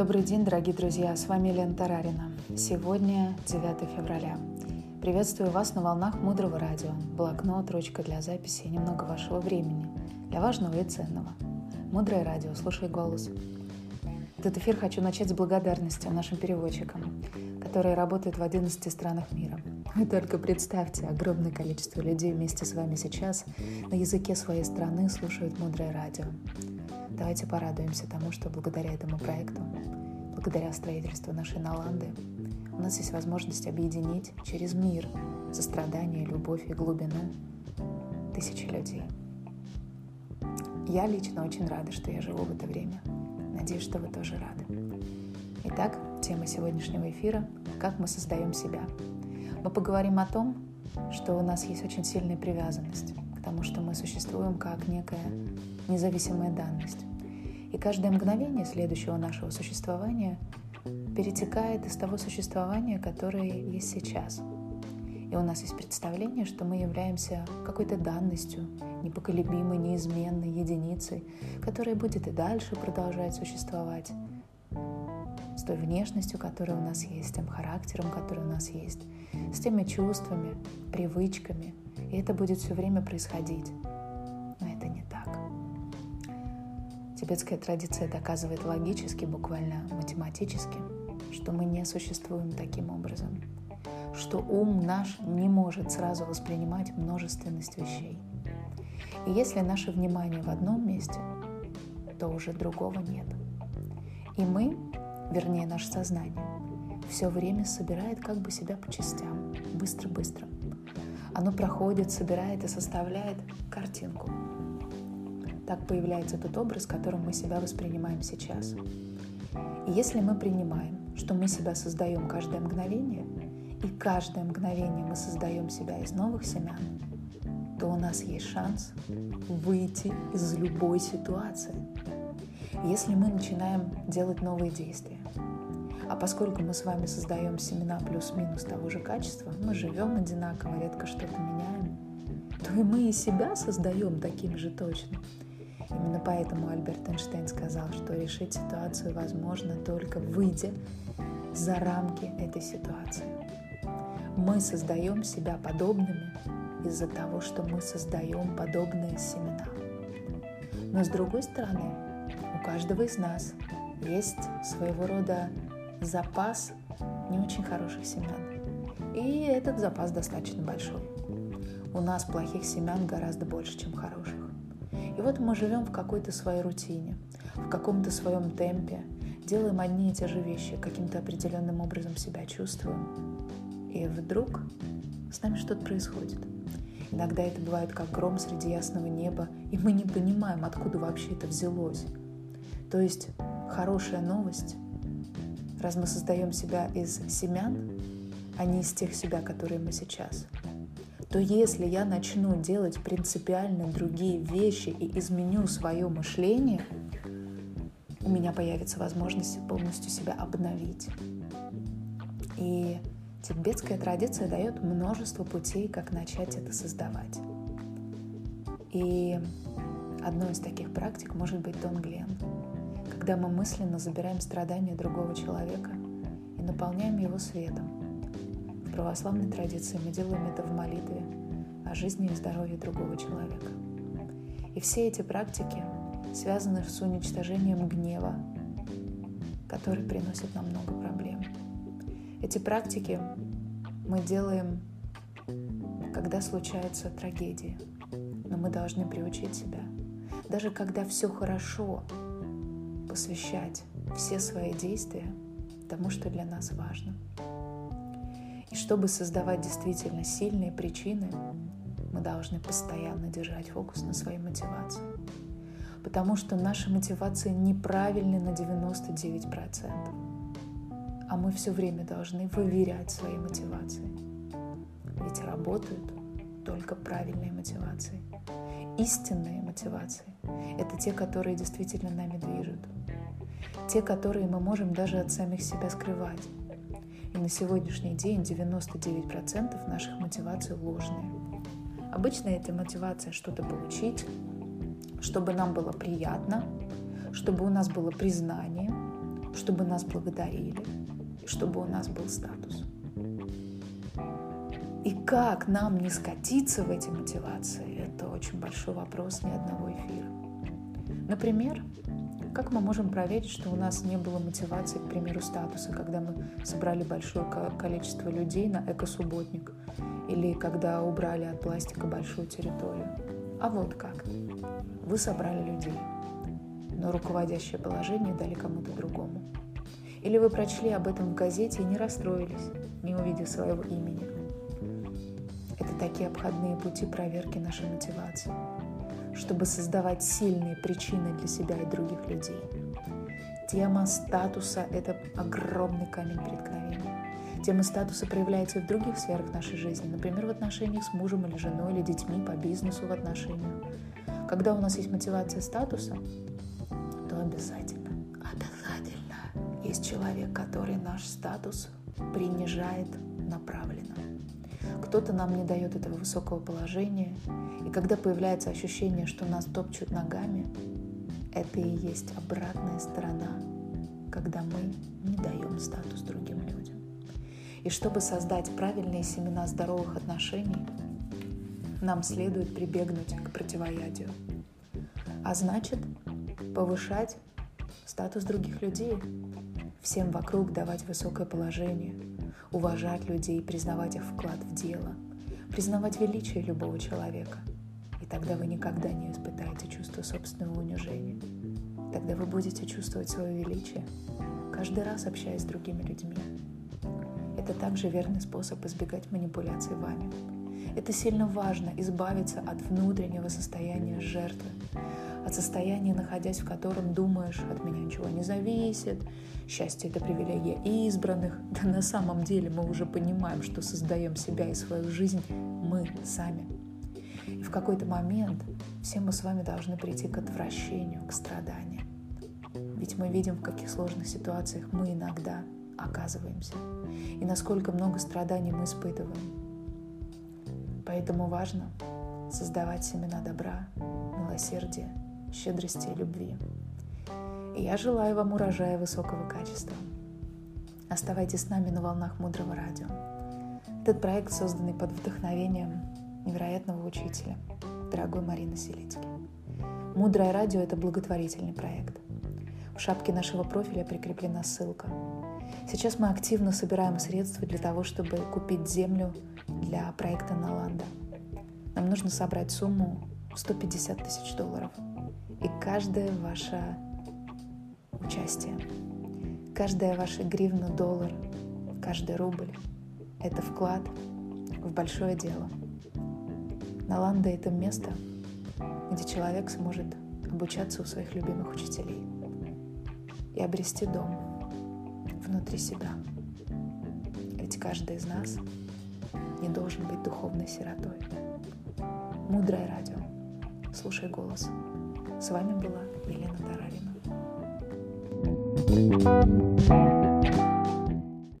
Добрый день, дорогие друзья, с вами Лена Тарарина. Сегодня 9 февраля. Приветствую вас на волнах Мудрого радио. Блокнот, ручка для записи и немного вашего времени для важного и ценного. Мудрое радио, слушай голос. Этот эфир хочу начать с благодарности нашим переводчикам, которые работают в 11 странах мира. Вы только представьте, огромное количество людей вместе с вами сейчас на языке своей страны слушают Мудрое радио. Давайте порадуемся тому, что благодаря этому проекту, благодаря строительству нашей Наланды, у нас есть возможность объединить через мир сострадание, любовь и глубину тысячи людей. Я лично очень рада, что я живу в это время. Надеюсь, что вы тоже рады. Итак, тема сегодняшнего эфира – «Как мы создаем себя». Мы поговорим о том, что у нас есть очень сильная привязанность к тому, что мы существуем как некая независимая данность. И каждое мгновение следующего нашего существования перетекает из того существования, которое есть сейчас. И у нас есть представление, что мы являемся какой-то данностью, непоколебимой, неизменной единицей, которая будет и дальше продолжать существовать той внешностью, которая у нас есть, с тем характером, который у нас есть, с теми чувствами, привычками. И это будет все время происходить. Тибетская традиция доказывает логически, буквально математически, что мы не существуем таким образом, что ум наш не может сразу воспринимать множественность вещей. И если наше внимание в одном месте, то уже другого нет. И мы, вернее наше сознание, все время собирает как бы себя по частям, быстро-быстро. Оно проходит, собирает и составляет картинку, так появляется тот образ, которым мы себя воспринимаем сейчас. И если мы принимаем, что мы себя создаем каждое мгновение, и каждое мгновение мы создаем себя из новых семян, то у нас есть шанс выйти из любой ситуации. Если мы начинаем делать новые действия, а поскольку мы с вами создаем семена плюс-минус того же качества, мы живем одинаково, редко что-то меняем, то и мы и себя создаем таким же точно. Именно поэтому Альберт Эйнштейн сказал, что решить ситуацию возможно только выйдя за рамки этой ситуации. Мы создаем себя подобными из-за того, что мы создаем подобные семена. Но с другой стороны, у каждого из нас есть своего рода запас не очень хороших семян. И этот запас достаточно большой. У нас плохих семян гораздо больше, чем хороших. И вот мы живем в какой-то своей рутине, в каком-то своем темпе, делаем одни и те же вещи, каким-то определенным образом себя чувствуем. И вдруг с нами что-то происходит. Иногда это бывает как гром среди ясного неба, и мы не понимаем, откуда вообще это взялось. То есть хорошая новость, раз мы создаем себя из семян, а не из тех себя, которые мы сейчас – то если я начну делать принципиально другие вещи и изменю свое мышление, у меня появится возможность полностью себя обновить. И тибетская традиция дает множество путей, как начать это создавать. И одной из таких практик может быть Тонглен, когда мы мысленно забираем страдания другого человека и наполняем его светом, в православной традиции мы делаем это в молитве о жизни и здоровье другого человека. И все эти практики связаны с уничтожением гнева, который приносит нам много проблем. Эти практики мы делаем, когда случаются трагедии, но мы должны приучить себя, даже когда все хорошо, посвящать все свои действия тому, что для нас важно. И чтобы создавать действительно сильные причины, мы должны постоянно держать фокус на своей мотивации. Потому что наша мотивация неправильна на 99%. А мы все время должны выверять свои мотивации. Ведь работают только правильные мотивации. Истинные мотивации – это те, которые действительно нами движут. Те, которые мы можем даже от самих себя скрывать и на сегодняшний день 99% наших мотиваций ложные. Обычно это мотивация что-то получить, чтобы нам было приятно, чтобы у нас было признание, чтобы нас благодарили, чтобы у нас был статус. И как нам не скатиться в эти мотивации, это очень большой вопрос ни одного эфира. Например, как мы можем проверить, что у нас не было мотивации, к примеру, статуса, когда мы собрали большое количество людей на экосубботник или когда убрали от пластика большую территорию? А вот как. Вы собрали людей, но руководящее положение дали кому-то другому. Или вы прочли об этом в газете и не расстроились, не увидев своего имени. Такие обходные пути проверки нашей мотивации, чтобы создавать сильные причины для себя и других людей. Тема статуса – это огромный камень преткновения. Тема статуса проявляется и в других сферах нашей жизни, например, в отношениях с мужем или женой, или детьми, по бизнесу в отношениях. Когда у нас есть мотивация статуса, то обязательно, обязательно есть человек, который наш статус принижает направленно. Кто-то нам не дает этого высокого положения, и когда появляется ощущение, что нас топчут ногами, это и есть обратная сторона, когда мы не даем статус другим людям. И чтобы создать правильные семена здоровых отношений, нам следует прибегнуть к противоядию. А значит, повышать статус других людей, всем вокруг давать высокое положение, уважать людей, признавать их вклад в дело, признавать величие любого человека. И тогда вы никогда не испытаете чувство собственного унижения. Тогда вы будете чувствовать свое величие, каждый раз общаясь с другими людьми. Это также верный способ избегать манипуляций вами. Это сильно важно – избавиться от внутреннего состояния жертвы, от состояния, находясь в котором думаешь, от меня ничего не зависит, счастье – это привилегия избранных. Да на самом деле мы уже понимаем, что создаем себя и свою жизнь мы сами. И в какой-то момент все мы с вами должны прийти к отвращению, к страданию. Ведь мы видим, в каких сложных ситуациях мы иногда оказываемся и насколько много страданий мы испытываем. Поэтому важно создавать семена добра, милосердия, щедрости и любви. Я желаю вам урожая высокого качества. Оставайтесь с нами на волнах Мудрого Радио. Этот проект, созданный под вдохновением невероятного учителя, дорогой Марины Селицки. Мудрое радио – это благотворительный проект. В шапке нашего профиля прикреплена ссылка. Сейчас мы активно собираем средства для того, чтобы купить землю для проекта Наланда. Нам нужно собрать сумму 150 тысяч долларов – и каждое ваше участие, каждая ваша гривна, доллар, каждый рубль – это вклад в большое дело. Наланда – это место, где человек сможет обучаться у своих любимых учителей и обрести дом внутри себя. Ведь каждый из нас не должен быть духовной сиротой. Мудрое радио. Слушай голос. С вами была Елена Таравина.